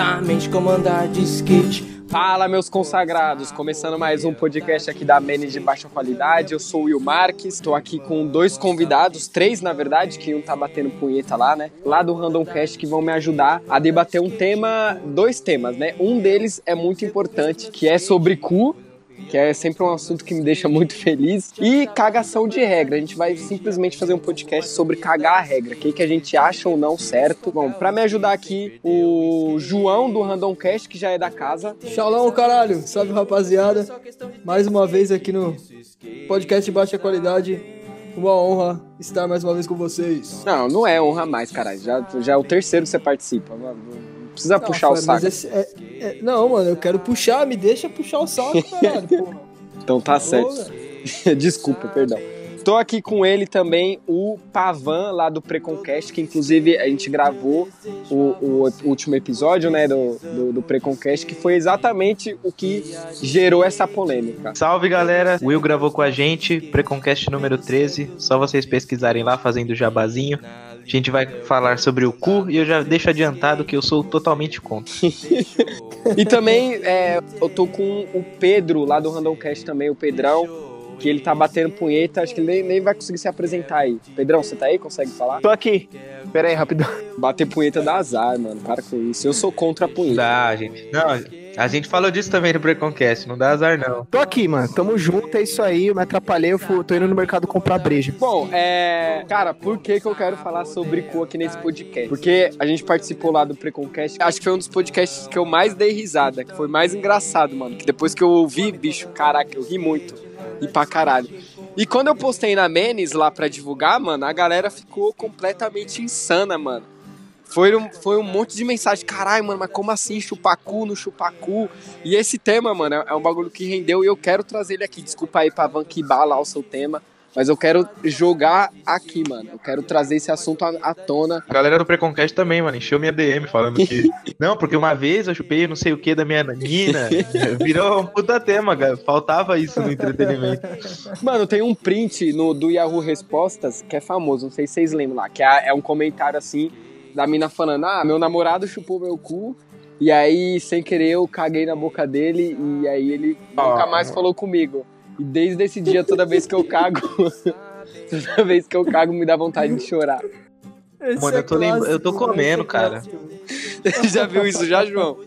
exatamente como andar de skate. Fala, meus consagrados! Começando mais um podcast aqui da Menes de Baixa Qualidade. Eu sou o Will Marques, estou aqui com dois convidados, três na verdade, que um tá batendo punheta lá, né? Lá do Random Cast, que vão me ajudar a debater um tema, dois temas, né? Um deles é muito importante, que é sobre cu que é sempre um assunto que me deixa muito feliz. E cagação de regra. A gente vai simplesmente fazer um podcast sobre cagar a regra. O que, que a gente acha ou não certo. Bom, pra me ajudar aqui, o João do Random Cast, que já é da casa. Shalom, caralho. Salve, rapaziada. Mais uma vez aqui no podcast de baixa qualidade. Uma honra estar mais uma vez com vocês. Não, não é honra mais, caralho. Já, já é o terceiro que você participa. Não precisa não, puxar o saco. Esse, é, é, não, mano, eu quero puxar, me deixa puxar o saco, caralho, porra. Então tá certo. Desculpa, perdão. Tô aqui com ele também, o Pavan, lá do Preconcast, que inclusive a gente gravou o, o último episódio, né, do, do, do, Preconcast, que foi exatamente o que gerou essa polêmica. Salve, galera! O Will gravou com a gente, Preconcast número 13, só vocês pesquisarem lá, fazendo jabazinho. A gente vai falar sobre o cu e eu já deixo adiantado que eu sou totalmente contra. e também é, eu tô com o Pedro lá do Randomcast também, o Pedrão que ele tá batendo punheta, acho que ele nem, nem vai conseguir se apresentar aí. Pedrão, você tá aí? Consegue falar? Tô aqui. Pera aí, rapidão. Bater punheta dá azar, mano. Para com isso. Eu sou contra a punheta. Dá, gente. Não, a gente falou disso também no Preconcast, não dá azar não. Tô aqui, mano. Tamo junto, é isso aí. Eu me atrapalhei, eu fui, tô indo no mercado comprar breja. Bom, é. Cara, por que que eu quero falar sobre cu aqui nesse podcast? Porque a gente participou lá do Preconcast. Acho que foi um dos podcasts que eu mais dei risada, que foi mais engraçado, mano. Que depois que eu ouvi, bicho, caraca, eu ri muito e pra caralho. E quando eu postei na Menes lá pra divulgar, mano, a galera ficou completamente insana, mano. Foi um, foi um monte de mensagem, caralho, mano, mas como assim chupacu no chupacu? E esse tema, mano, é, é um bagulho que rendeu e eu quero trazer ele aqui. Desculpa aí pra Van lá o seu tema. Mas eu quero jogar aqui, mano. Eu quero trazer esse assunto à, tona. A galera do Preconquest também, mano, encheu minha DM falando que. não, porque uma vez eu chupei não sei o que da minha menina. Virou um puta tema, cara. Faltava isso no entretenimento. Mano, tem um print no, do Yahoo Respostas que é famoso, não sei se vocês lembram lá, que é, é um comentário assim da mina falando: Ah, meu namorado chupou meu cu. E aí, sem querer, eu caguei na boca dele e aí ele nunca mais falou comigo. E desde esse dia, toda vez que eu cago, toda vez que eu cago, me dá vontade de chorar. Esse Mano, é eu, tô clássico, eu tô comendo, cara. já viu isso já, João?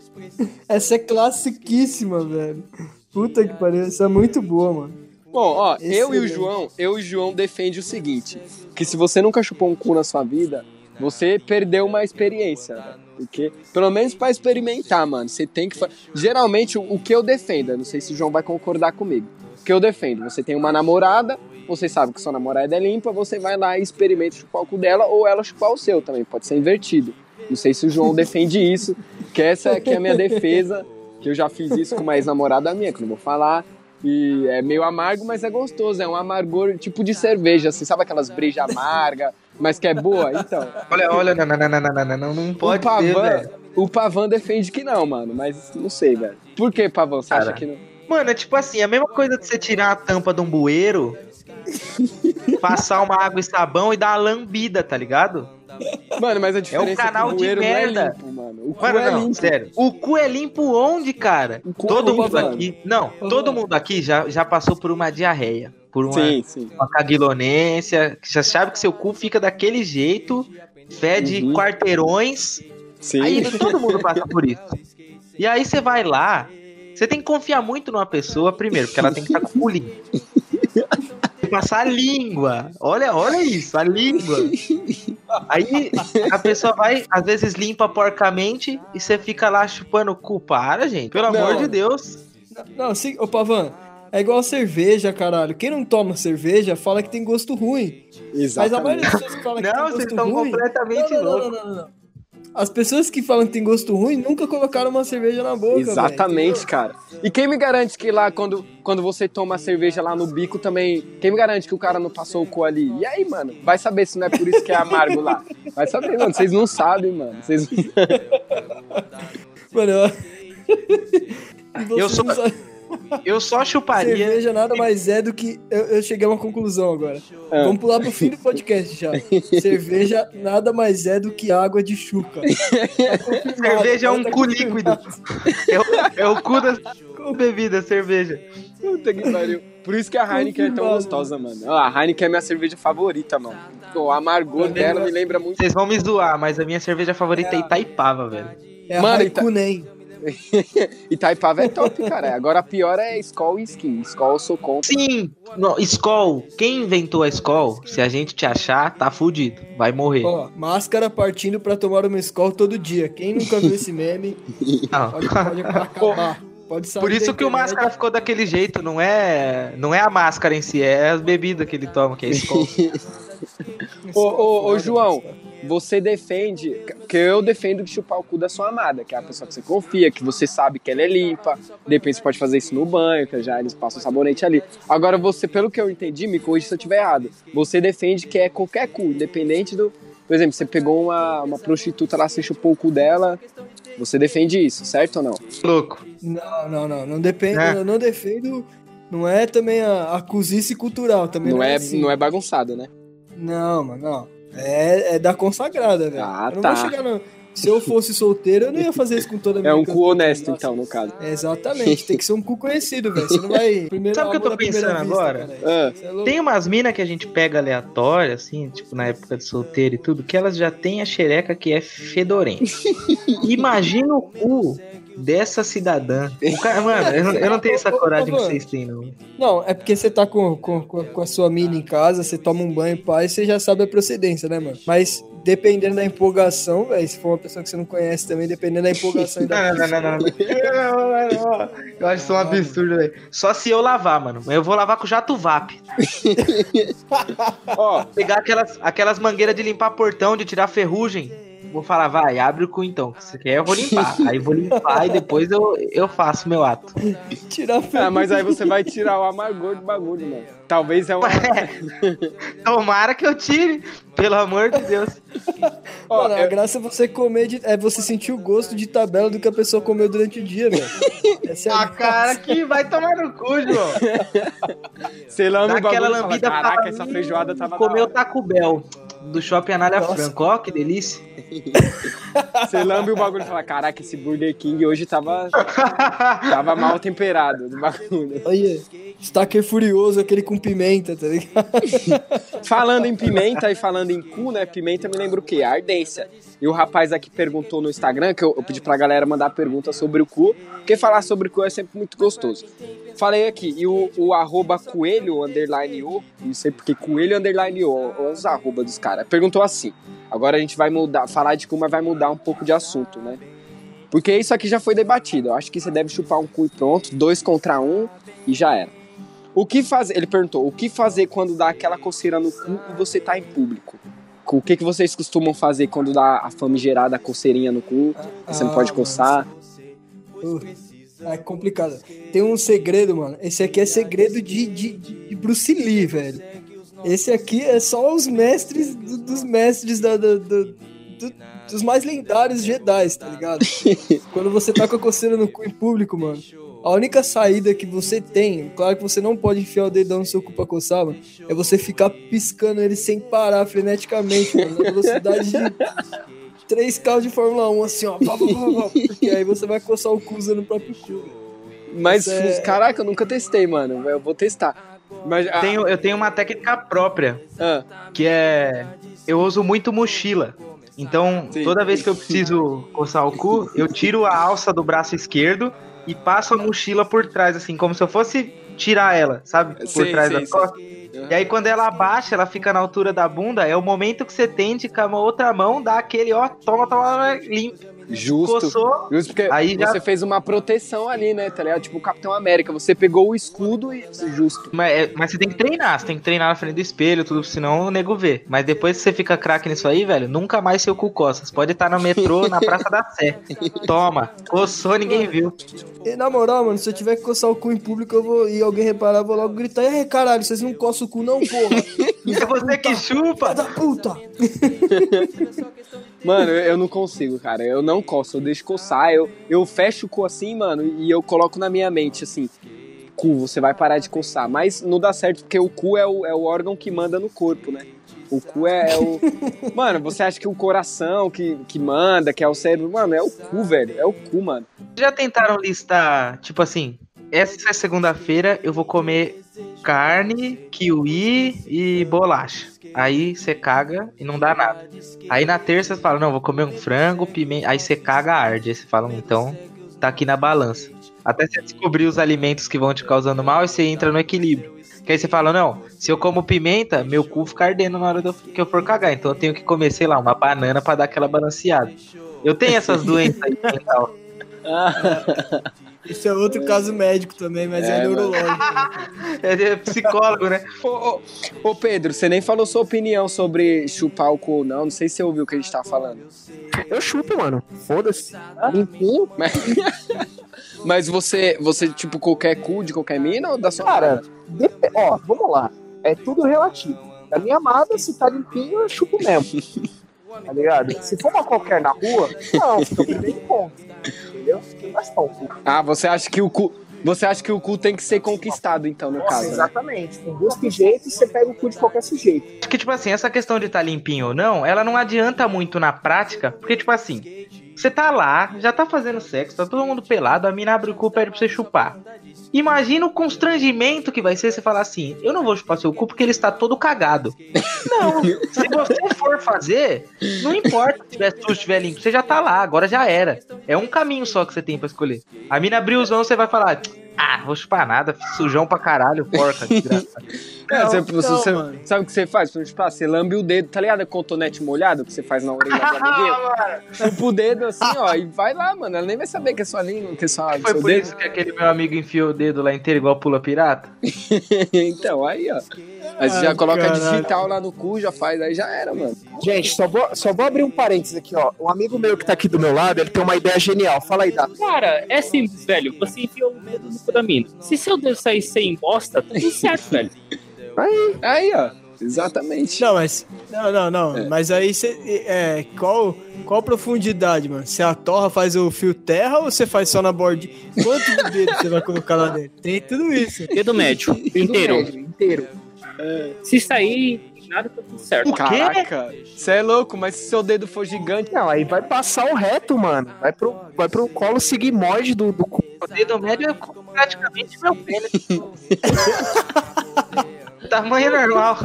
Essa é classiquíssima, velho. Puta que pariu, essa é muito boa, mano. Bom, ó, Excelente. eu e o João, eu e o João defende o seguinte, que se você nunca chupou um cu na sua vida, você perdeu uma experiência, né? Porque, pelo menos para experimentar, mano, você tem que. Geralmente, o que eu defendo, não sei se o João vai concordar comigo que eu defendo. Você tem uma namorada, você sabe que sua namorada é limpa, você vai lá e experimenta chupar o cu dela ou ela chupar o seu também. Pode ser invertido. Não sei se o João defende isso, que essa é, que é a minha defesa, que eu já fiz isso com uma ex-namorada minha, que não vou falar. E é meio amargo, mas é gostoso. É um amargor tipo de cerveja. Você sabe aquelas brejas amargas, mas que é boa? Então. Olha, olha, não, não, não, não, não, não, não pode o Pavan, ter, O Pavan defende que não, mano. Mas não sei, velho. Por que, Pavan? Você Cara, acha que não? Mano, é tipo assim, a mesma coisa de você tirar a tampa de um bueiro, passar uma água e sabão e dar uma lambida, tá ligado? Mano, mas a diferença é um canal é de é merda. É limpo, mano. O cu mano, é não, limpo. sério. O cu é limpo onde, cara? todo é limpo, mundo mano. aqui. Não, todo mundo aqui já, já passou por uma diarreia. Por uma, sim, sim. uma caguilonência. Já sabe que seu cu fica daquele jeito, fede uhum. quarteirões. Sim. Aí todo mundo passa por isso. E aí você vai lá, você tem que confiar muito numa pessoa, primeiro, porque ela tem que estar com o limpo. Passar a língua. Olha, olha isso, a língua. Aí a pessoa vai, às vezes limpa porcamente e você fica lá chupando o cu. Para, gente. Pelo não, amor de Deus. Não, não sim, ô Pavan, é igual cerveja, caralho. Quem não toma cerveja fala que tem gosto ruim. Exatamente. Mas a maioria das pessoas fala que não, tem gosto vocês estão ruim... completamente não, loucos. Não, não, não, não. As pessoas que falam que tem gosto ruim nunca colocaram uma cerveja na boca. Exatamente, véio, cara. E quem me garante que lá, quando, quando você toma a cerveja lá no bico também. Quem me garante que o cara não passou o cu ali? E aí, mano? Vai saber se não é por isso que é amargo lá. Vai saber, mano. Vocês não sabem, mano. Vocês Mano, eu. eu sou. Eu só chuparia. Cerveja nada mais é do que. Eu, eu cheguei a uma conclusão agora. Ah. Vamos pular pro fim do podcast já. Cerveja nada mais é do que água de chuca. Tá cerveja é um tá cu líquido. É o, é o cu da bebida, cerveja. Puta que pariu. Por isso que a Heineken é tão gostosa, mano. A Heineken é minha cerveja favorita, mano. O amargor dela me lembra muito. Vocês vão me zoar, mas a minha cerveja favorita é, é Itaipava, velho. É mano, a Ita... Itaipava é top, cara. Agora a pior é Skol e Skin. Skol eu sou contra. Sim, no, Skol. Quem inventou a Skol, se a gente te achar, tá fudido. Vai morrer. Ó, máscara partindo pra tomar uma Skol todo dia. Quem nunca viu esse meme, Não. pode, pode acabar. Pode Por isso que o máscara ficou daquele jeito, não é, não é a máscara em si, é as bebidas que ele toma, que é Skol. ô, ô, ô, João, você defende, que eu defendo que chupar o cu da sua amada, que é a pessoa que você confia, que você sabe que ela é limpa, de repente você pode fazer isso no banho, que já eles passam sabonete ali. Agora você, pelo que eu entendi, me corrija se eu estiver errado, você defende que é qualquer cu, independente do... Por exemplo, você pegou uma, uma prostituta lá, você chupou o cu dela, você defende isso, certo ou não? Louco. Não, não, não, não depende, é. eu não defendo, não é também a, a cozice cultural, também não, não é, é assim. não é bagunçado, né? Não, mano, não. É, é da consagrada, velho. Ah, eu não tá. vou chegar no... Se eu fosse solteiro, eu não ia fazer isso com toda a minha É um cu honesto, então, no caso. É, exatamente, tem que ser um cu conhecido, velho. Você não vai. Primeiro Sabe o que eu tô pensando agora? Ah. É tem umas minas que a gente pega aleatória, assim, tipo, na época de solteiro e tudo, que elas já têm a xereca que é fedorenta. Imagina o cu dessa cidadã. O cara, mano, eu não, eu não tenho essa coragem que vocês têm, não. Não, é porque você tá com, com, com a sua mina em casa, você toma um banho, pai, você já sabe a procedência, né, mano? Mas dependendo da empolgação, velho, se for uma pessoa que você não conhece também, dependendo da empolgação e da. não, não, não, não, Eu acho isso um absurdo, velho. Só se eu lavar, mano. Eu vou lavar com jato VAP. Ó, pegar aquelas, aquelas mangueiras de limpar portão, de tirar ferrugem vou falar, vai, abre o cu então. Se você quer, eu vou limpar. aí vou limpar e depois eu, eu faço meu ato. Tirar ah, mas aí você vai tirar o amargor do bagulho, mano. Talvez é uma. Tomara que eu tire, pelo amor de Deus. Mano, a graça é você comer, de, é você sentir o gosto de tabela do que a pessoa comeu durante o dia, velho. Essa é a, a cara que vai tomar no cu, João. Você lama o bagulho lambida fala, Caraca, essa feijoada tava Comeu Taco Bell do Shopping Anália Franco. Ó, que delícia. Você lambe o bagulho e fala, caraca, esse Burger King hoje tava, tava mal temperado do bagulho. Olha, Stacker furioso, aquele com pimenta, tá ligado? falando em pimenta e falando em cu, né? Pimenta me lembra o quê? A ardência. E o rapaz aqui perguntou no Instagram, que eu, eu pedi pra galera mandar pergunta sobre o cu, porque falar sobre o cu é sempre muito gostoso. Falei aqui, e o, o arroba coelho, underline o, não sei porque coelho, underline o, os arroba dos caras, perguntou assim, agora a gente vai mudar, falar de cu, mas vai mudar um pouco de assunto, né? Porque isso aqui já foi debatido, eu acho que você deve chupar um cu e pronto, dois contra um, e já era. O que fazer, ele perguntou, o que fazer quando dá aquela coceira no cu e você tá em público? O que, que vocês costumam fazer quando dá a famigerada coceirinha no cu? Ah, você não pode ah, coçar? Uh, é complicado. Tem um segredo, mano. Esse aqui é segredo de, de, de Bruce Lee, velho. Esse aqui é só os mestres do, dos mestres da, do, do, dos mais lendários Jedi, tá ligado? Quando você tá com a coceira no cu em público, mano a única saída que você tem, claro que você não pode enfiar o dedão no seu cu pra coçar, mano, é você ficar piscando ele sem parar freneticamente, mano, na velocidade de 3 carros de Fórmula 1, assim, ó. Porque aí você vai coçar o cu usando o próprio cu. Mas, é... caraca, eu nunca testei, mano. Eu vou testar. Mas, ah... tenho, eu tenho uma técnica própria, ah. que é... Eu uso muito mochila. Então, Sim. toda vez que eu preciso coçar o cu, eu tiro a alça do braço esquerdo e passo a mochila por trás, assim, como se eu fosse tirar ela, sabe? Por sim, trás sim, das costas. E aí quando ela abaixa, ela fica na altura da bunda, é o momento que você tende com a outra mão, dá aquele, ó, toma, toma, limpa. Justo. Coçou, Justo porque aí você já... fez uma proteção ali, né? Tá ligado? Tipo o Capitão América. Você pegou o escudo e. Justo. Mas, é, mas você tem que treinar, você tem que treinar na frente do espelho, tudo, senão o nego vê. Mas depois que você fica craque nisso aí, velho, nunca mais seu cu coça. Você pode estar no metrô, na Praça da Sé. Toma. Coçou, ninguém viu. E na moral, mano, se eu tiver que coçar o cu em público eu vou, e alguém reparar, eu vou logo gritar: Ei, caralho, vocês não coçam o cu, não, porra. é você que chupa. Da puta. Mano, eu não consigo, cara. Eu não coço, eu deixo coçar. Eu, eu fecho o cu assim, mano, e eu coloco na minha mente, assim. cu, você vai parar de coçar. Mas não dá certo porque o cu é o, é o órgão que manda no corpo, né? O cu é, é o. mano, você acha que o coração que, que manda, que é o cérebro. Mano, é o cu, velho. É o cu, mano. Já tentaram listar, tipo assim, essa segunda-feira eu vou comer carne, kiwi e bolacha. Aí você caga e não dá nada. Aí na terça você fala, não, vou comer um frango, pimenta. Aí você caga, arde. Aí você fala, então tá aqui na balança. Até você descobrir os alimentos que vão te causando mal e você entra no equilíbrio. Que aí você fala, não, se eu como pimenta, meu cu fica ardendo na hora que eu for cagar. Então eu tenho que comer, sei lá, uma banana para dar aquela balanceada. Eu tenho essas doenças aí mental. Esse é outro caso médico também, mas é, é neurológico. é psicólogo, né? Ô, ô, ô, Pedro, você nem falou sua opinião sobre chupar o cu, não. Não sei se você ouviu o que a gente tá falando. Eu chupo, mano. Foda-se. Limpinho. Mas, mas você, você, tipo, qualquer cu de qualquer mina ou da sua Cara, ó, vamos lá. É tudo relativo. A minha amada, se tá limpinho, eu chupo mesmo. tá ligado? Se for uma qualquer na rua, não, fica primeiro ponto. Entendeu? Mas tá o cu. Ah, você acha que o cu. Você acha que o cu tem que ser conquistado, então, no Nossa, caso? Né? Exatamente. Tem busca jeito e você pega o cu de qualquer sujeito. Acho que, tipo assim, essa questão de estar tá limpinho ou não, ela não adianta muito na prática, porque, tipo assim, você tá lá, já tá fazendo sexo, tá todo mundo pelado, a mina abre o cu e pede pra você chupar. Imagina o constrangimento que vai ser você falar assim: eu não vou chupar seu cu porque ele está todo cagado. Não, se você for fazer, não importa se tiver sujo, estiver limpo, você já tá lá, agora já era. É um caminho só que você tem para escolher. A mina abriu os olhos, você vai falar: ah, vou chupar nada, sujão pra caralho, porca, desgraça. É, não, você, não, você sabe o que você faz? Tipo, ah, você lambe o dedo, tá ligado? Cotonete molhado que você faz na orelha da amiguinha? Chupa o dedo assim, ó, e vai lá, mano. Ela nem vai saber que é sua língua, que é sua, Foi seu por dedo. isso que aquele meu amigo enfiou o dedo lá inteiro igual pula pirata? então, aí, ó. Aí você já coloca caralho. digital lá no cu, já faz, aí já era, mano. Gente, só vou, só vou abrir um parênteses aqui, ó. Um amigo meu que tá aqui do meu lado, ele tem uma ideia genial. Fala aí, Dá. Cara, é simples, velho. Você enfiou o dedo no da mina. Se seu dedo sair sem bosta, tá tudo certo, velho. Aí, aí, ó. Exatamente. Não, mas. Não, não, não. É. Mas aí você. É, qual, qual profundidade, mano? Você a torra faz o fio terra ou você faz só na borda? Quanto dedo você vai colocar lá dentro? Tem tudo isso. Dedo médio. inteiro. Médio, inteiro. É. Se sair nada, tá tudo certo. O Caraca, você é louco, mas se seu dedo for gigante. Não, aí vai passar o reto, mano. Vai pro, vai pro colo sigmoide do, do cu. O dedo médio é praticamente meu pênis. Tamanho normal.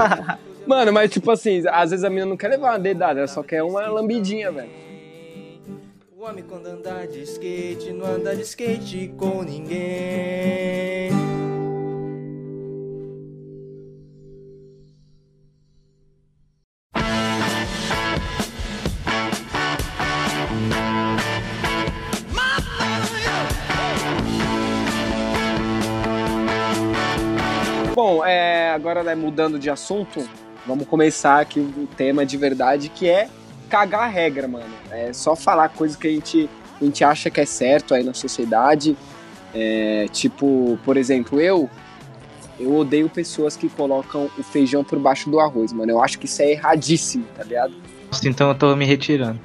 Mano, mas tipo assim, às vezes a menina não quer levar uma dedada, ela só quer uma lambidinha, velho. O homem quando andar de skate, não anda de skate com ninguém. Bom, é, agora né, mudando de assunto, vamos começar aqui o tema de verdade, que é cagar a regra, mano. É só falar coisa que a gente, a gente acha que é certo aí na sociedade. É, tipo, por exemplo, eu eu odeio pessoas que colocam o feijão por baixo do arroz, mano. Eu acho que isso é erradíssimo, tá ligado? Então eu tô me retirando.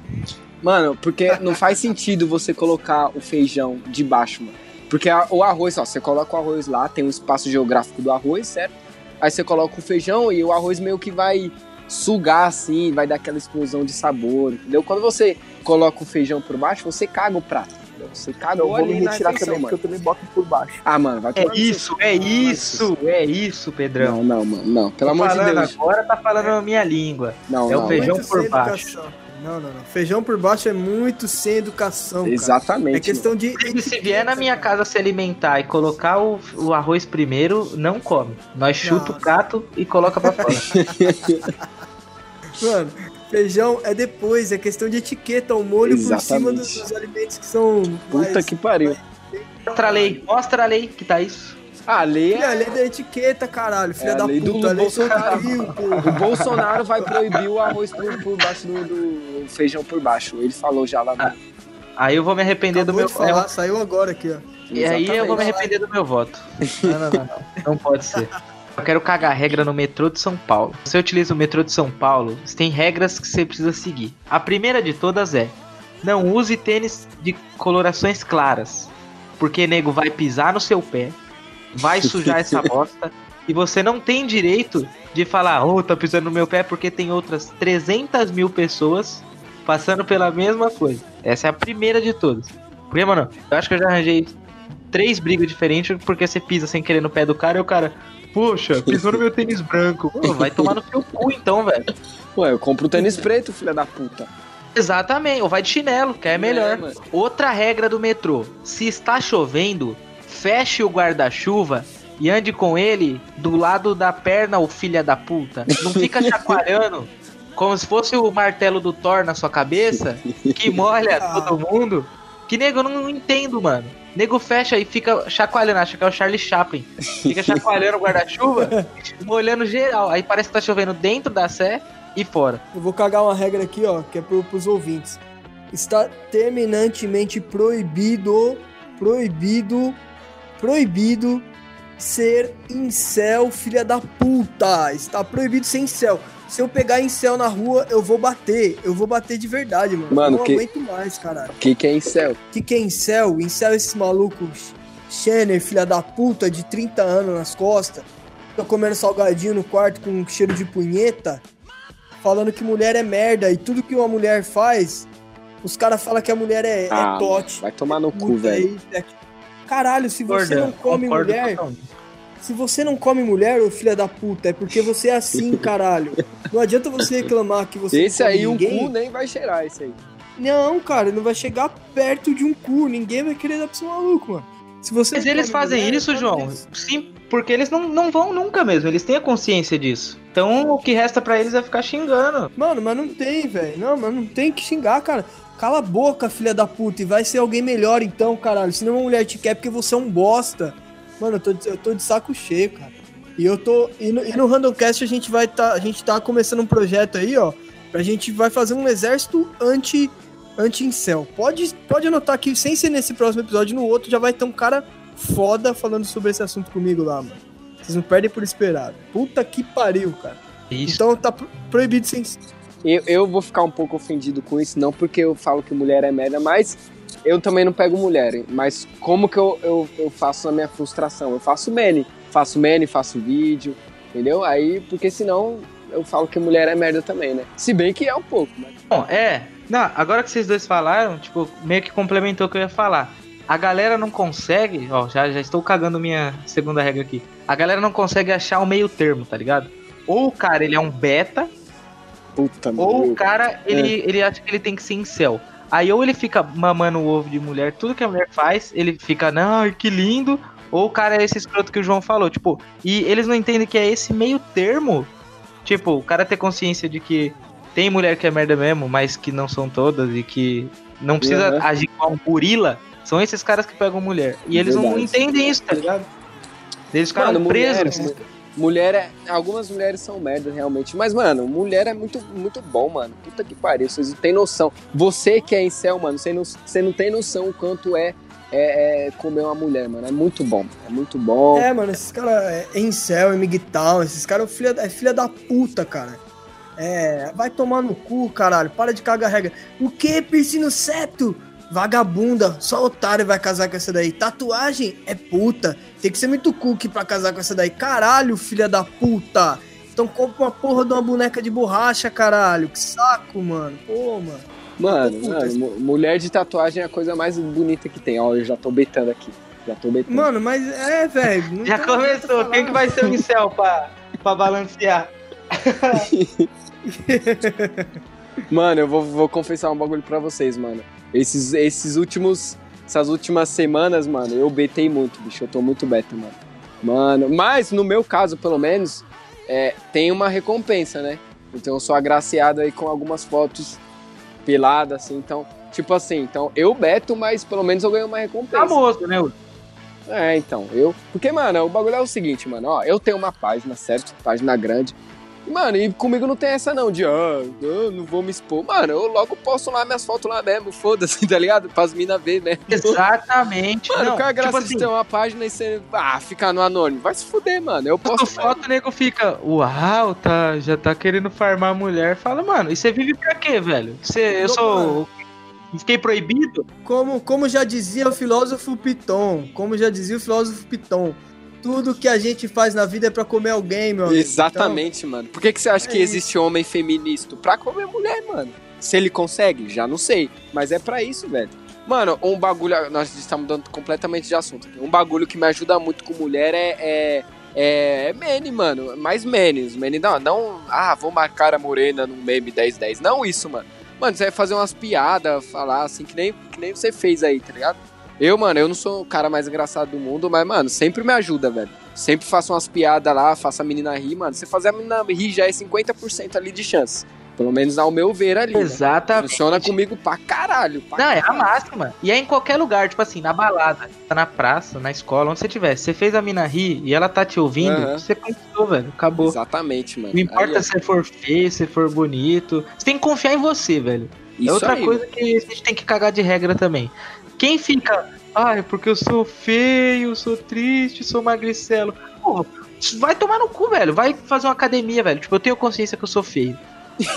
Mano, porque não faz sentido você colocar o feijão de baixo, mano. Porque a, o arroz, ó, você coloca o arroz lá, tem um espaço geográfico do arroz, certo? Aí você coloca o feijão e o arroz meio que vai sugar assim, vai dar aquela explosão de sabor, entendeu? Quando você coloca o feijão por baixo, você caga o prato. Entendeu? Você caga eu vou me retirar também, mano. porque eu também boto por baixo. Ah, mano, vai É isso, é isso, é isso, Pedrão. Não, não, mano, não. Pelo Tô amor de Deus. Agora tá falando a minha língua. Não, é não. o feijão por baixo. educação. Não, não, não. Feijão por baixo é muito sem educação. cara. Exatamente. É questão de. Se se vier na minha casa se alimentar e colocar o, o arroz primeiro, não come. Nós chuta o prato e coloca pra fora. Mano, feijão é depois, é questão de etiqueta, o molho por cima Exatamente. dos, dos alimentos que são. Puta mais- que pariu. Mostra a lei, mostra a lei que tá isso. Ah, a lei Filha, a é... lei da etiqueta, caralho. Filha É da lei do puta, a lei Bolsonaro. O Bolsonaro vai proibir o arroz por, por baixo do, do feijão por baixo. Ele falou já lá no... Aí eu vou me arrepender Acabou do meu falar, saiu agora aqui, ó. E aí eu vou me Exatamente. arrepender do meu voto. Não, não, não, não. Não pode ser. Eu quero cagar regra no metrô de São Paulo. Você utiliza o metrô de São Paulo, tem regras que você precisa seguir. A primeira de todas é: não use tênis de colorações claras, porque nego vai pisar no seu pé vai sujar essa bosta. E você não tem direito de falar, oh, tá pisando no meu pé porque tem outras 300 mil pessoas passando pela mesma coisa. Essa é a primeira de todas. Porque, mano, eu acho que eu já arranjei três brigas diferentes porque você pisa sem querer no pé do cara e o cara, poxa, pisou no meu tênis branco. Pô, vai tomar no seu cu então, velho. Ué, eu compro o tênis preto, filha da puta. Exatamente, ou vai de chinelo, que é melhor. É, Outra regra do metrô: se está chovendo, feche o guarda-chuva e ande com ele do lado da perna, o filha da puta. Não fica chacoalhando como se fosse o martelo do Thor na sua cabeça, que molha todo mundo. Que nego, eu não entendo, mano. Nego fecha e fica chacoalhando, acha que é o Charlie Chaplin. Fica chacoalhando o guarda-chuva, molhando geral. Aí parece que tá chovendo dentro da sé e fora. Eu vou cagar uma regra aqui, ó, que é pro, pros ouvintes. Está terminantemente proibido, proibido, proibido ser incel, filha da puta. Está proibido ser incel. Se eu pegar incel na rua, eu vou bater. Eu vou bater de verdade, mano. Mano, eu não que... aguento mais, caralho. Que que é incel? Que que é incel? Incel é esses malucos Shanner, filha da puta, de 30 anos nas costas. Tô comendo salgadinho no quarto com cheiro de punheta. Falando que mulher é merda e tudo que uma mulher faz, os caras falam que a mulher é, é ah, é tote. Vai tomar no cu, velho. Caralho, se você não come mulher. Se você não come mulher, ô filha da puta, é porque você é assim, caralho. Não adianta você reclamar que você Esse aí, ninguém. o cu nem vai cheirar, esse aí. Não, cara, não vai chegar perto de um cu. Ninguém vai querer dar pra esse maluco, mano. Se você Mas eles fazem mulher, isso, João. Isso. Sim, porque eles não, não vão nunca mesmo. Eles têm a consciência disso. Então o que resta para eles é ficar xingando. Mano, mas não tem, velho. Não, mas não tem que xingar, cara. Cala a boca, filha da puta, e vai ser alguém melhor então, caralho. Se não uma mulher te quer porque você é um bosta. Mano, eu tô, eu tô de saco cheio, cara. E eu tô. E no, e no Randomcast a gente vai tá. A gente tá começando um projeto aí, ó. Pra gente vai fazer um exército anti. Anti-incel. Pode, pode anotar que, sem ser nesse próximo episódio, no outro já vai ter um cara foda falando sobre esse assunto comigo lá, mano. Vocês não perdem por esperar. Puta que pariu, cara. Isso. Então tá proibido sem. Eu, eu vou ficar um pouco ofendido com isso, não porque eu falo que mulher é merda, mas eu também não pego mulher. Mas como que eu, eu, eu faço a minha frustração? Eu faço mene. Faço mene, faço vídeo, entendeu? Aí, porque senão eu falo que mulher é merda também, né? Se bem que é um pouco, mas... Bom, é. Não, agora que vocês dois falaram, tipo, meio que complementou o que eu ia falar. A galera não consegue, ó, já, já estou cagando minha segunda regra aqui. A galera não consegue achar o meio termo, tá ligado? Ou o cara, ele é um beta, Puta Ou meu. o cara, ele, é. ele acha que ele tem que ser incel. Aí ou ele fica mamando o ovo de mulher, tudo que a mulher faz, ele fica, não, que lindo. Ou o cara é esse escroto que o João falou, tipo, e eles não entendem que é esse meio termo. Tipo, o cara ter consciência de que tem mulher que é merda mesmo, mas que não são todas e que não precisa uhum. agir como um gorila. São esses caras que pegam mulher. E eles Verdade. não entendem isso, tá ligado? Eles ficaram Mano, presos. Mulher, Mulher é. Algumas mulheres são merda, realmente. Mas, mano, mulher é muito, muito bom, mano. Puta que pariu. Vocês não tem noção. Você que é em céu, mano, você não, você não tem noção o quanto é, é, é, comer uma mulher, mano. É muito bom. É muito bom. É, mano, esses caras é em céu, é esses caras é filha, é filha da puta, cara. É, vai tomar no cu, caralho. Para de cagar regra. O que, piercing no septo? Vagabunda, só otário vai casar com essa daí. Tatuagem é puta. Tem que ser muito cookie pra casar com essa daí. Caralho, filha da puta. Então compra uma porra de uma boneca de borracha, caralho. Que saco, mano. Pô, mano. Mano, mano mulher de tatuagem é a coisa mais bonita que tem. Ó, eu já tô betando aqui. Já tô betando. Mano, mas é, velho. Já começou. Quem que vai ser o incel pra, pra balancear? mano, eu vou, vou confessar um bagulho pra vocês, mano. Esses, esses últimos. Essas últimas semanas, mano, eu betei muito, bicho. Eu tô muito beta, mano. Mano, mas no meu caso, pelo menos, é, tem uma recompensa, né? Então eu sou agraciado aí com algumas fotos peladas, assim. Então, tipo assim, então eu beto, mas pelo menos eu ganho uma recompensa. Famoso, né? É, então, eu. Porque, mano, o bagulho é o seguinte, mano, ó, eu tenho uma página, certo? Página grande. Mano, e comigo não tem essa não, de ah, eu não vou me expor. Mano, eu logo posto lá minhas fotos lá mesmo, foda-se, tá ligado? Pra as minas ver, né? Exatamente. Mano, não, qual é a graça tipo assim, de ter uma página e você, ah, ficar no anônimo? Vai se fuder, mano. Eu posto foto, o nego fica, uau, tá, já tá querendo farmar a mulher. Fala, mano, e você vive pra quê, velho? Você, eu sou... Fiquei proibido? Como, como já dizia o filósofo Piton, como já dizia o filósofo Piton, tudo que a gente faz na vida é pra comer alguém, meu amigo. Exatamente, então, mano. Por que, que você acha é que isso. existe homem feminista? Pra comer mulher, mano. Se ele consegue, já não sei. Mas é pra isso, velho. Mano, um bagulho. Nós estamos mudando completamente de assunto. Um bagulho que me ajuda muito com mulher é. é é, é meme, mano. Mais memes. Meme não, não. Ah, vou marcar a morena num meme 1010. Não isso, mano. Mano, você vai fazer umas piadas, falar assim, que nem, que nem você fez aí, tá ligado? Eu, mano, eu não sou o cara mais engraçado do mundo, mas, mano, sempre me ajuda, velho. Sempre faço umas piadas lá, faço a menina rir, mano. Você fazer a menina rir já é 50% ali de chance. Pelo menos ao meu ver ali. Né? Exatamente. Né? Funciona comigo pra caralho. Pra não, caralho. é a máxima. E é em qualquer lugar, tipo assim, na balada, tá na praça, na escola, onde você estiver. Você fez a mina rir e ela tá te ouvindo, uhum. você conquistou, velho. Acabou. Exatamente, mano. Não importa aí, se for feio, se for bonito. Você tem que confiar em você, velho. É Isso é outra aí, coisa que a gente tem que cagar de regra também. Quem fica, ai, porque eu sou feio, sou triste, sou magricelo. Porra, vai tomar no cu, velho. Vai fazer uma academia, velho. Tipo, eu tenho consciência que eu sou feio.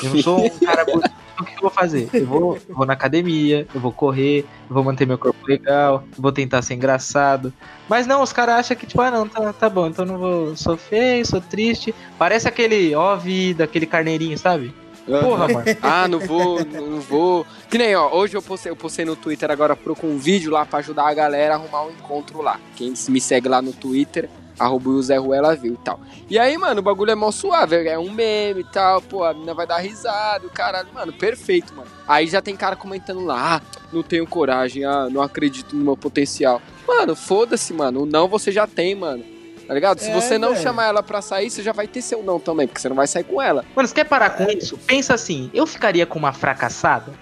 Eu não sou um cara bonito. O que eu vou fazer? Eu vou, vou na academia, eu vou correr, eu vou manter meu corpo legal, vou tentar ser engraçado. Mas não, os caras acham que, tipo, ah, não, tá, tá bom, então não vou. Sou feio, sou triste. Parece aquele, ó, vida, aquele carneirinho, sabe? Porra, mano. Ah, não vou, não vou. Que nem, ó, hoje eu postei, eu postei no Twitter agora pro com um vídeo lá pra ajudar a galera a arrumar um encontro lá. Quem me segue lá no Twitter, arroba o Zé Ruela viu e tal. E aí, mano, o bagulho é mó suave, é um meme e tal, pô, a menina vai dar risada, o caralho, mano, perfeito, mano. Aí já tem cara comentando lá, ah, não tenho coragem, ah, não acredito no meu potencial. Mano, foda-se, mano, o não você já tem, mano. Tá ligado? Se é, você não véio. chamar ela pra sair, você já vai ter seu não também, porque você não vai sair com ela. Mano, você quer parar com isso? Pensa assim, eu ficaria com uma fracassada?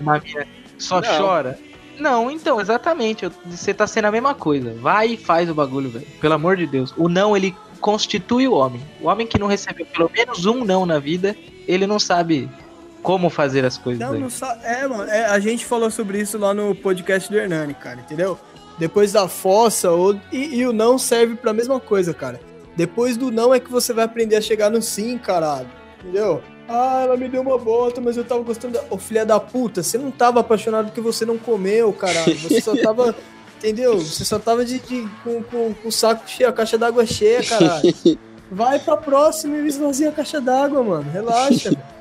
Uma minha só não. chora? Não, então, exatamente. Você tá sendo a mesma coisa. Vai e faz o bagulho, velho. Pelo amor de Deus. O não, ele constitui o homem. O homem que não recebeu pelo menos um não na vida, ele não sabe como fazer as coisas. Não, não sabe. É, mano, é, a gente falou sobre isso lá no podcast do Hernani, cara, entendeu? Depois da fossa, ou, e, e o não serve pra mesma coisa, cara. Depois do não é que você vai aprender a chegar no sim, caralho. Entendeu? Ah, ela me deu uma bota, mas eu tava gostando da. Ô, filha da puta, você não tava apaixonado porque você não comeu, caralho. Você só tava. entendeu? Você só tava de, de com, com, com, o saco cheio, a caixa d'água cheia, caralho. Vai pra próxima e esvazia a caixa d'água, mano. Relaxa,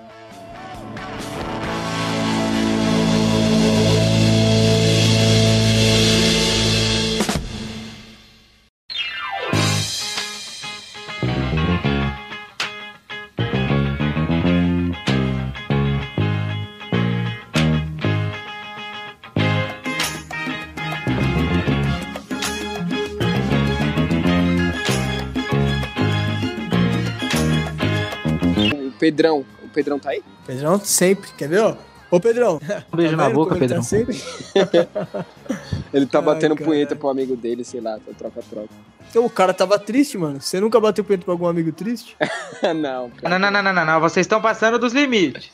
Pedrão. O Pedrão tá aí? Pedrão sempre, quer ver, ó? Ô, Pedrão. Um beijo tá na boca, Pedrão. Tá ele tá batendo Ai, punheta pro amigo dele, sei lá, tá troca-troca. Então o cara tava triste, mano. Você nunca bateu punheta pra algum amigo triste? não, cara. Não, não, não, não, não, Vocês estão passando dos limites.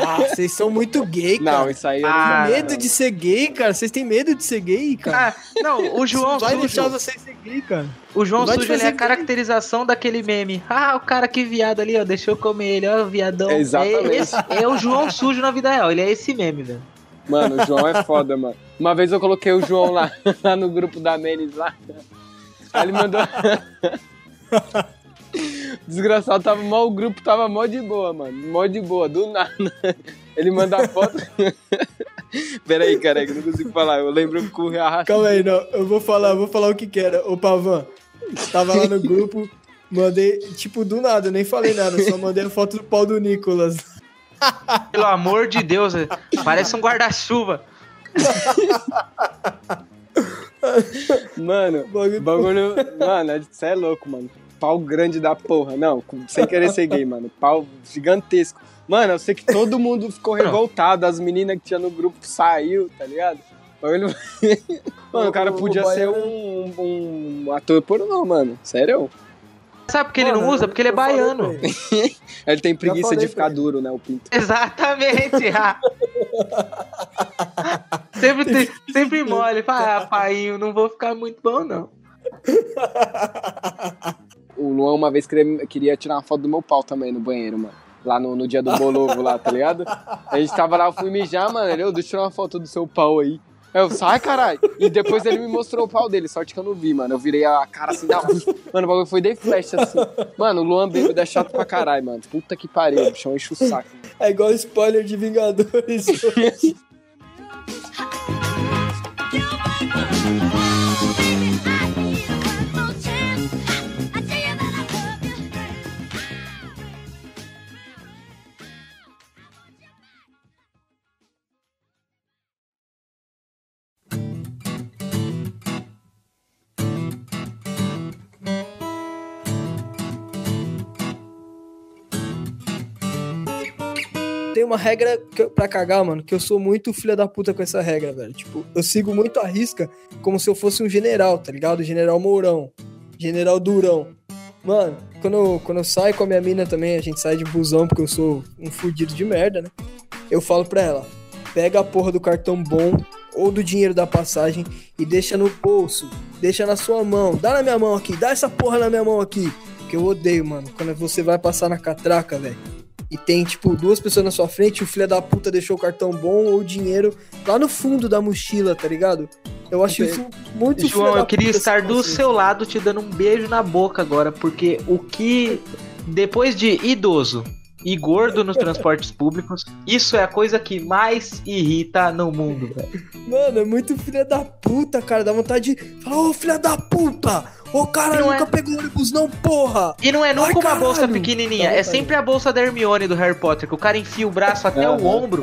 ah, vocês são muito gay, cara. Não, isso aí eu ah, não. medo de ser gay, cara. Vocês têm medo de ser gay, cara. Ah, não, o João Vai Sujo. deixar vocês ser gay, cara. O João Sujo ele é a caracterização daquele meme. Ah, o cara que viado ali, ó. Deixou eu comer ele, ó, viadão. É exatamente. É, esse, é o João Sujo na vida real. Ele é esse meme, velho. Mano, o João é foda, mano. Uma vez eu coloquei o João lá, lá no grupo da Menes lá. Aí ele mandou. Desgraçado, tava mal, o grupo tava mó de boa, mano. Mó de boa, do nada. Ele manda a foto. Pera aí, cara, que eu não consigo falar. Eu lembro que o arrastado. Calma aí, não. Eu vou falar, eu vou falar o que que era. Ô, Pavan, tava lá no grupo, mandei, tipo, do nada, nem falei nada, só mandei a foto do pau do Nicolas. Pelo amor de Deus, parece um guarda-chuva. Mano, bagulho. bagulho mano, você é louco, mano. Pau grande da porra. Não, sem querer ser gay, mano. Pau gigantesco. Mano, eu sei que todo mundo ficou revoltado. As meninas que tinha no grupo saiu, tá ligado? Bagulho... Mano, o cara podia ser um, um ator pornô, mano. Sério? Sabe por que ele não usa? Porque ele é baiano. ele tem preguiça de ficar duro, né? O pinto. Exatamente. sempre, sempre mole. Fala, ah, pai, não vou ficar muito bom, não. O Luan uma vez queria, queria tirar uma foto do meu pau também no banheiro, mano. Lá no, no dia do bolovo lá, tá ligado? A gente tava lá, eu fui mijar, mano. Ele, deixa eu tirar uma foto do seu pau aí. Eu, sai, caralho. E depois ele me mostrou o pau dele, sorte que eu não vi, mano. Eu virei a cara assim, da... mano, o bagulho foi de flash assim. Mano, o Luan Bêbado é chato pra caralho, mano. Puta que pariu, o chão enche o saco. Mano. É igual spoiler de Vingadores. tem uma regra que, pra cagar, mano, que eu sou muito filha da puta com essa regra, velho. Tipo, eu sigo muito a risca como se eu fosse um general, tá ligado? General Mourão. General Durão. Mano, quando eu, quando eu saio com a minha mina também, a gente sai de busão, porque eu sou um fudido de merda, né? Eu falo pra ela, pega a porra do cartão bom ou do dinheiro da passagem e deixa no bolso, deixa na sua mão, dá na minha mão aqui, dá essa porra na minha mão aqui. Que eu odeio, mano, quando você vai passar na catraca, velho e tem, tipo, duas pessoas na sua frente, o filho da puta deixou o cartão bom ou o dinheiro lá no fundo da mochila, tá ligado? Eu acho isso muito João, eu queria estar do seu lado te dando um beijo na boca agora, porque o que depois de idoso e gordo nos transportes públicos, isso é a coisa que mais irrita no mundo, velho. Mano, é muito filha da puta, cara. Dá vontade de falar, ô filha da puta! Ô cara, nunca é... pegou ônibus, não, porra! E não é nunca Ai, uma caralho. bolsa pequenininha, é sempre a bolsa da Hermione do Harry Potter, que o cara enfia o braço até o ombro,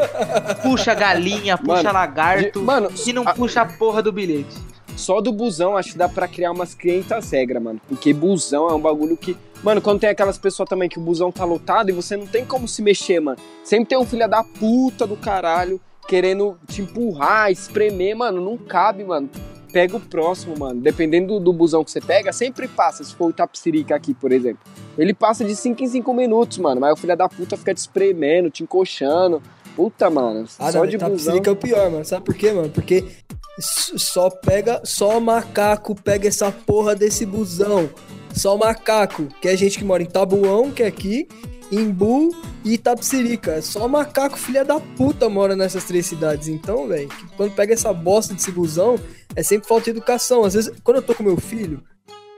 puxa galinha, puxa mano, lagarto, de... mano, e não a... puxa a porra do bilhete. Só do busão, acho que dá pra criar umas 500 regras, mano. Porque busão é um bagulho que. Mano, quando tem aquelas pessoas também que o busão tá lotado e você não tem como se mexer, mano. Sempre tem um filho da puta do caralho querendo te empurrar, espremer, mano. Não cabe, mano. Pega o próximo, mano. Dependendo do, do busão que você pega, sempre passa. Se for o Tapsirica aqui, por exemplo. Ele passa de 5 em 5 minutos, mano. Mas o filho da puta fica te espremendo, te encoxando. Puta, mano. Ah, só não, de busão. é o pior, mano. Sabe por quê, mano? Porque só pega, só macaco pega essa porra desse busão. Só macaco, que é gente que mora em Tabuão, que é aqui, Imbu e Itapsirica. Só macaco filha da puta mora nessas três cidades. Então, velho, quando pega essa bosta de busão, é sempre falta de educação. Às vezes, quando eu tô com meu filho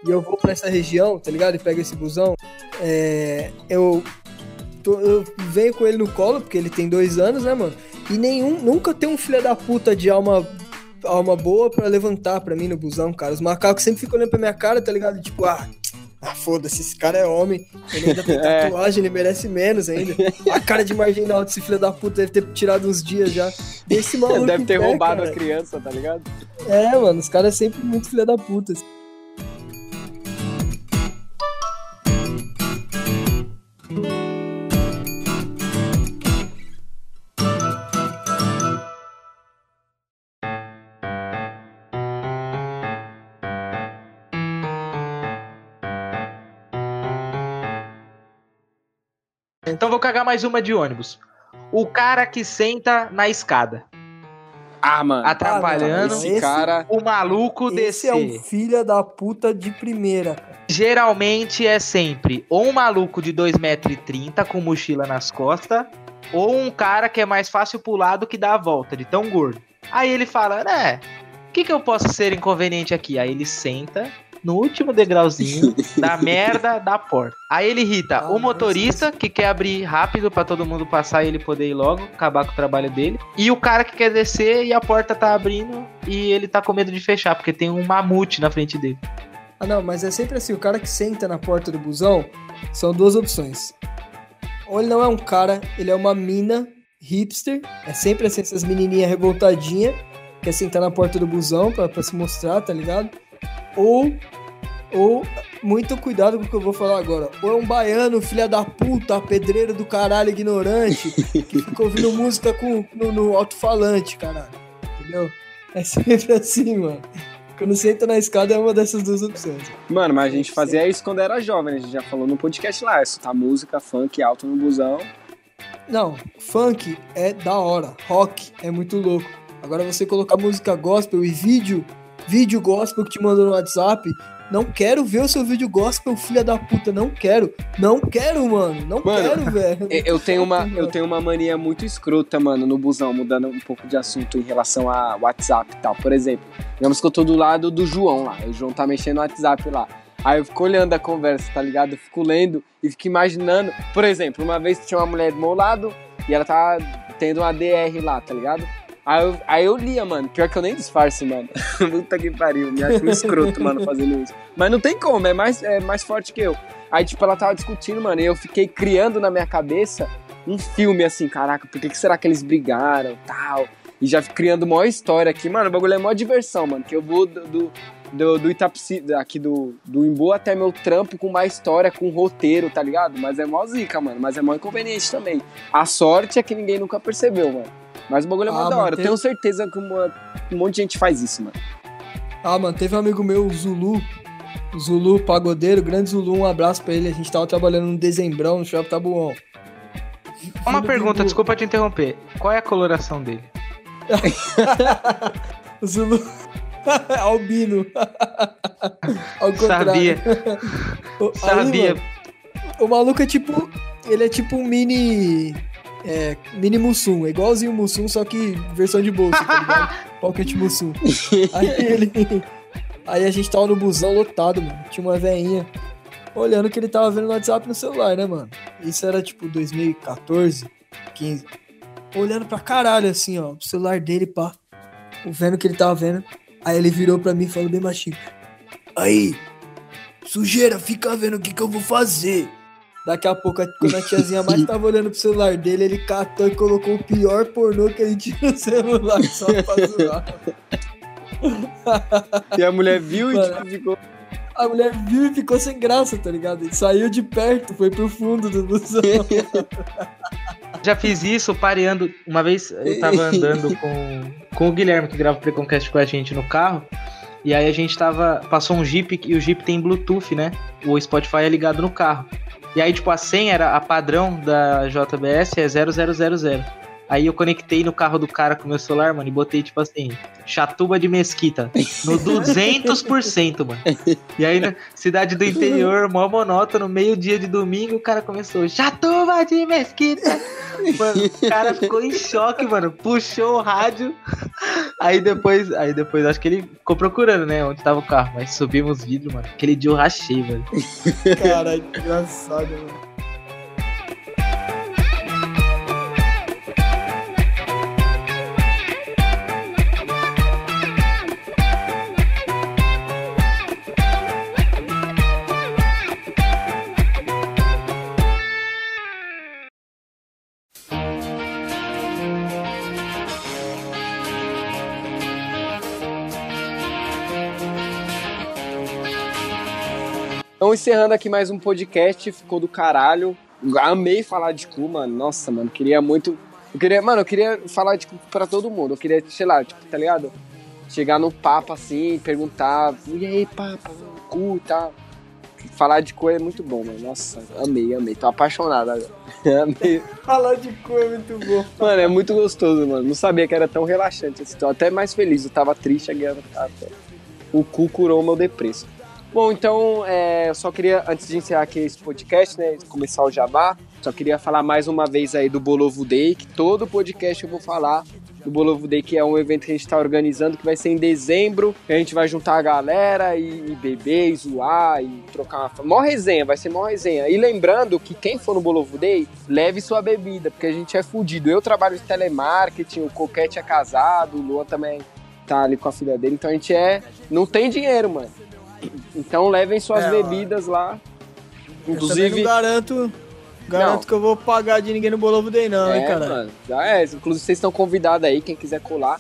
e eu vou pra essa região, tá ligado? E pego esse busão, é, eu, eu venho com ele no colo, porque ele tem dois anos, né, mano? E nenhum, nunca tem um filho da puta de alma alma boa para levantar para mim no busão, cara. Os macacos sempre ficam olhando pra minha cara, tá ligado? Tipo, ah, ah foda-se, esse cara é homem. Ele ainda tem é. tatuagem, ele merece menos ainda. A cara de marginal desse filho da puta deve ter tirado uns dias já. Desse maluco. Deve ter pé, roubado cara. a criança, tá ligado? É, mano, os caras é sempre muito filho da puta. Assim. Então vou cagar mais uma de ônibus. O cara que senta na escada. Ah, mano. Atrapalhando ah, esse cara. O maluco esse descer. Esse é um filho da puta de primeira. Geralmente é sempre ou um maluco de 2,30m com mochila nas costas, ou um cara que é mais fácil pular do que dar a volta, de tão gordo. Aí ele fala, né? O que, que eu posso ser inconveniente aqui? Aí ele senta, no último degrauzinho da merda da porta. Aí ele irrita ah, o motorista que quer abrir rápido para todo mundo passar e ele poder ir logo, acabar com o trabalho dele. E o cara que quer descer e a porta tá abrindo e ele tá com medo de fechar, porque tem um mamute na frente dele. Ah, não, mas é sempre assim: o cara que senta na porta do busão são duas opções. Ou ele não é um cara, ele é uma mina hipster. É sempre assim, essas menininhas revoltadinhas, quer sentar na porta do busão pra, pra se mostrar, tá ligado? Ou ou, muito cuidado com o que eu vou falar agora. Ou é um baiano, filha da puta, pedreiro do caralho, ignorante, que fica ouvindo música com, no, no alto-falante, caralho. Entendeu? É sempre assim, mano. Quando você entra na escada é uma dessas duas opções. Mano, mas a gente fazia isso quando era jovem, a gente já falou no podcast lá, escutar música, funk alto no busão. Não, funk é da hora, rock é muito louco. Agora você colocar música gospel e vídeo, vídeo gospel que te mandou no WhatsApp, Não quero ver o seu vídeo gospel, filha da puta. Não quero. Não quero, mano. Não mano, quero, velho. Eu tenho, uma, eu tenho uma mania muito escrota, mano, no busão, mudando um pouco de assunto em relação a WhatsApp e tal. Por exemplo, digamos que eu tô do lado do João lá. O João tá mexendo no WhatsApp lá. Aí eu fico olhando a conversa, tá ligado? Eu fico lendo e fico imaginando. Por exemplo, uma vez tinha uma mulher do meu lado e ela tá tendo uma DR lá, tá ligado? Aí eu, aí eu lia, mano. Pior que eu nem disfarço, mano. Puta que pariu. Me acho um escroto, mano, fazendo isso. Mas não tem como, é mais, é mais forte que eu. Aí, tipo, ela tava discutindo, mano, e eu fiquei criando na minha cabeça um filme assim, caraca, por que, que será que eles brigaram tal? E já criando uma história aqui, mano, o bagulho é mó diversão, mano. Que eu vou do, do, do, do Itapci, aqui do, do Imbu até meu trampo com uma história, com um roteiro, tá ligado? Mas é mó zica, mano. Mas é mó inconveniente também. A sorte é que ninguém nunca percebeu, mano. Mas o bagulho é ah, da hora. Teve... Tenho certeza que uma, um monte de gente faz isso, mano. Ah, mano, teve um amigo meu, o Zulu. Zulu, pagodeiro, grande Zulu, um abraço pra ele. A gente tava trabalhando no dezembrão no Shopping Tabuão. Uma pergunta, desculpa te interromper. Qual é a coloração dele? o Zulu. Albino. Ao Sabia. Sabia. Mano, o maluco é tipo. Ele é tipo um mini é, mini Mussum, é igualzinho o Mussum, só que versão de bolsa, tá ligado? Pocket Mussum. Aí ele. Aí a gente tava no busão lotado, mano. Tinha uma veinha olhando que ele tava vendo no WhatsApp no celular, né, mano? Isso era tipo 2014, 15. Olhando pra caralho, assim, ó, o celular dele, pá. Vendo o que ele tava vendo. Aí ele virou pra mim e falou bem baixinho: Aí, sujeira, fica vendo o que que eu vou fazer. Daqui a pouco, quando a tiazinha mais tava olhando pro celular dele, ele catou e colocou o pior pornô que ele tinha no celular só pra zoar. E a mulher viu e tipo, ficou. A mulher viu e ficou sem graça, tá ligado? Ele saiu de perto, foi pro fundo do busão. Já fiz isso pareando. Uma vez eu tava andando com, com o Guilherme, que grava o Preconcast com a gente no carro. E aí a gente tava. Passou um Jeep e o Jeep tem Bluetooth, né? O Spotify é ligado no carro. E aí, tipo, a senha era a padrão da JBS é 0000. Aí eu conectei no carro do cara com meu celular, mano, e botei, tipo assim, chatuba de mesquita. No 200%, mano. E aí, na cidade do interior, mó monótono, meio-dia de domingo, o cara começou, chatuba de mesquita. Mano, o cara ficou em choque, mano. Puxou o rádio. Aí depois, aí depois, acho que ele ficou procurando, né, onde tava o carro. Mas subimos vidro, mano. Aquele dia eu rachei, velho. Caralho, que engraçado, mano. Então, encerrando aqui mais um podcast, ficou do caralho. Amei falar de cu, mano. Nossa, mano, queria muito. Eu queria, mano, eu queria falar de cu pra todo mundo. Eu queria, sei lá, tipo, tá ligado? Chegar no papo assim, perguntar, e aí, papa, cu e tal. Falar de cu é muito bom, mano. Nossa, amei, amei. Tô apaixonado agora. amei. Falar de cu é muito bom. Mano, é muito gostoso, mano. Não sabia que era tão relaxante. Assim. Tô até mais feliz. Eu tava triste, agora o cu curou o meu depresso. Bom, então, é, eu só queria, antes de encerrar aqui esse podcast, né, começar o jabá, só queria falar mais uma vez aí do Bolovo Day, que todo podcast eu vou falar do Bolovo Day, que é um evento que a gente está organizando, que vai ser em dezembro, a gente vai juntar a galera e, e beber, e zoar, e trocar uma... Mó resenha, vai ser mó resenha. E lembrando que quem for no Bolovo Day, leve sua bebida, porque a gente é fudido. Eu trabalho de telemarketing, o Coquete é casado, o Luan também tá ali com a filha dele, então a gente é... não tem dinheiro, mano. Então levem suas é, bebidas lá. Inclusive. Eu garanto. Garanto não. que eu vou pagar de ninguém no Bolovo Day, não, é, hein, cara? Mano, já é. Inclusive, vocês estão convidados aí, quem quiser colar.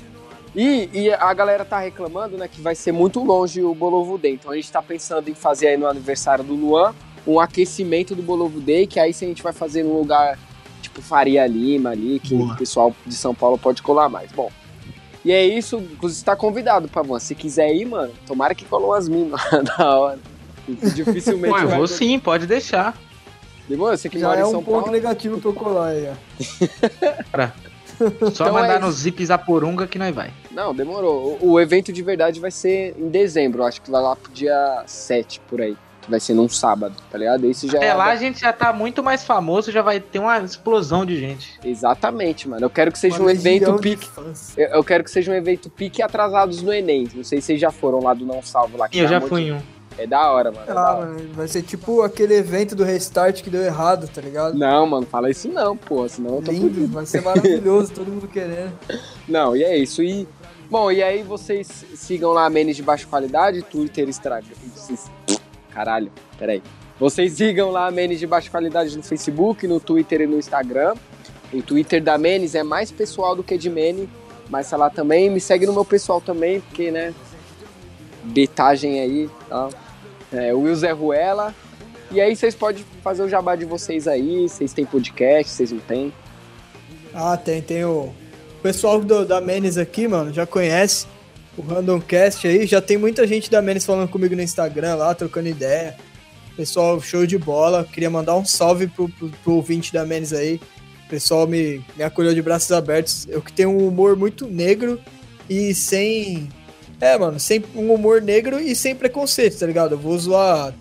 E, e, a galera tá reclamando, né, que vai ser muito longe o Bolovo Day. Então a gente tá pensando em fazer aí no aniversário do Luan um aquecimento do Bolovo Day, que aí se a gente vai fazer num lugar tipo Faria Lima ali, que Boa. o pessoal de São Paulo pode colar mais. Bom, e é isso, inclusive está convidado, Pavão. Se quiser ir, mano, tomara que colou as minas da hora. Dificilmente. Pô, eu vou sim, pode deixar. Demora, você que Já é um ponto Paulo? negativo pra eu colar aí, ó. Só então mandar é no Zip Zaporunga que nós vai. Não, demorou. O, o, evento de verdade vai ser em dezembro, acho que vai lá pro dia 7, por aí. Que vai ser num sábado, tá ligado? Esse já Até é lá a gente já tá muito mais famoso, já vai ter uma explosão de gente. Exatamente, mano. Eu quero que seja uma um evento pique. Eu, eu, quero que seja um evento pique atrasados no Enem. Não sei se vocês já foram lá do Não Salvo lá. eu já fui em um. É da hora, mano. É ah, hora. mano, vai ser tipo aquele evento do restart que deu errado, tá ligado? Não, mano, fala isso não, pô, senão eu tô Lindo, vai ser maravilhoso, todo mundo querendo. Não, e é isso. E, bom, e aí vocês sigam lá a Menes de baixa qualidade, Twitter, Instagram. Caralho, peraí. Vocês sigam lá a Menes de baixa qualidade no Facebook, no Twitter e no Instagram. O Twitter da Menes é mais pessoal do que de Mene, mas sei lá também. Me segue no meu pessoal também, porque, né, betagem aí, tá? é, Will Zé Ruela. E aí vocês podem fazer o jabá de vocês aí, vocês têm podcast, vocês não têm? Ah, tem, tem o... o pessoal do, da Menes aqui, mano, já conhece o Randomcast aí, já tem muita gente da Menes falando comigo no Instagram lá, trocando ideia. Pessoal, show de bola. Queria mandar um salve pro, pro, pro ouvinte da Menes aí. O pessoal me, me acolheu de braços abertos. Eu que tenho um humor muito negro e sem é, mano, sem um humor negro e sem preconceito, tá ligado? Eu vou zoar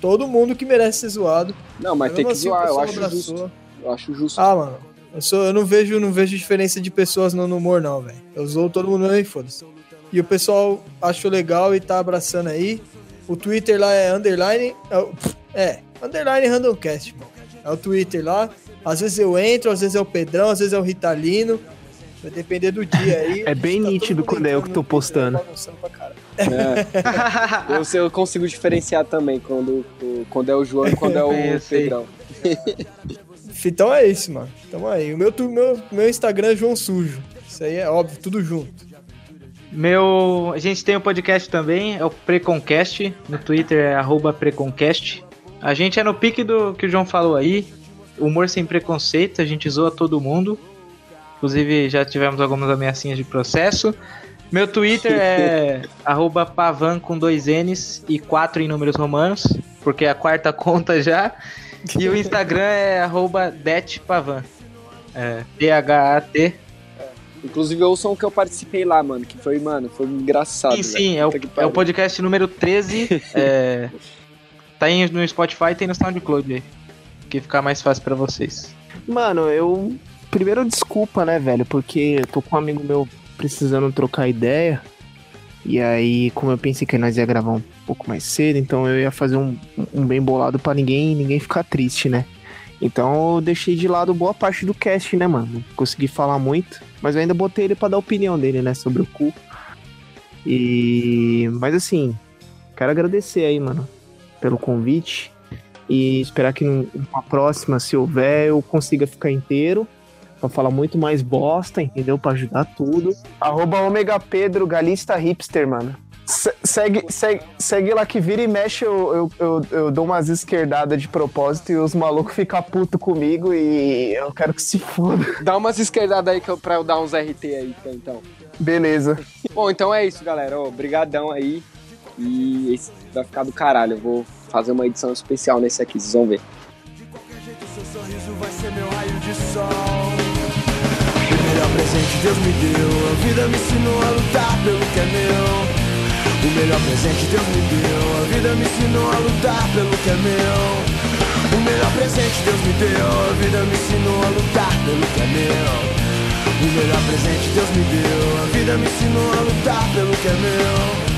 todo mundo que merece ser zoado. Não, mas tem que assim, zoar, eu acho abraçou. justo. Eu acho justo. Ah, mano. Eu, sou, eu não vejo não vejo diferença de pessoas no, no humor, não, velho. Eu zoo todo mundo aí, foda-se. E o pessoal achou legal e tá abraçando aí. O Twitter lá é underline. É, é underline randomcast, mano. É o Twitter lá. Às vezes eu entro, às vezes é o Pedrão, às vezes é o Ritalino. Vai depender do dia aí. É bem tá nítido quando é eu que tô postando. É. eu, eu consigo diferenciar também quando, quando é o João e quando é o Pedrão. então é isso, mano. Então aí. O meu, meu, meu Instagram é João Sujo. Isso aí é óbvio, tudo junto. Meu. A gente tem o um podcast também, é o Preconcast. No Twitter é arroba Preconcast. A gente é no pique do que o João falou aí. Humor sem preconceito, a gente zoa todo mundo. Inclusive, já tivemos algumas ameaçinhas de processo. Meu Twitter é pavan com dois N's e quatro em números romanos, porque é a quarta conta já. E o Instagram é detpavan. É, D-H-A-T. Inclusive, ouçam o que eu participei lá, mano, que foi, mano, foi engraçado. Sim, sim, é o, é o, podcast número 13. é, tá aí no Spotify e tem no SoundCloud aí. Que ficar mais fácil para vocês. Mano, eu primeiro, desculpa, né, velho? Porque eu tô com um amigo meu precisando trocar ideia. E aí, como eu pensei que nós ia gravar um pouco mais cedo, então eu ia fazer um, um bem bolado para ninguém ninguém ficar triste, né? Então eu deixei de lado boa parte do cast, né, mano? Não consegui falar muito, mas eu ainda botei ele para dar a opinião dele, né, sobre o cu. E mas assim, quero agradecer aí, mano, pelo convite e esperar que numa próxima, se houver, eu consiga ficar inteiro pra falar muito mais bosta, entendeu? Pra ajudar tudo. Arroba Omega Pedro, galista hipster, mano. Segue, segue, segue lá que vira e mexe, eu, eu, eu, eu dou umas esquerdadas de propósito e os malucos ficam puto comigo e eu quero que se foda. Dá umas esquerdadas aí que eu, pra eu dar uns RT aí, então. Beleza. Bom, então é isso, galera. Obrigadão aí. E esse vai ficar do caralho. Eu vou fazer uma edição especial nesse aqui, vocês vão ver. De qualquer jeito, seu sorriso vai ser meu raio de sol melhor presente Deus me deu. A vida me ensinou a lutar pelo que é meu. O melhor presente Deus me deu. A vida me ensinou a lutar pelo que é meu. O melhor presente Deus me deu. A vida me ensinou a lutar pelo que é meu. O melhor presente Deus me deu. A vida me ensinou a lutar pelo que é meu.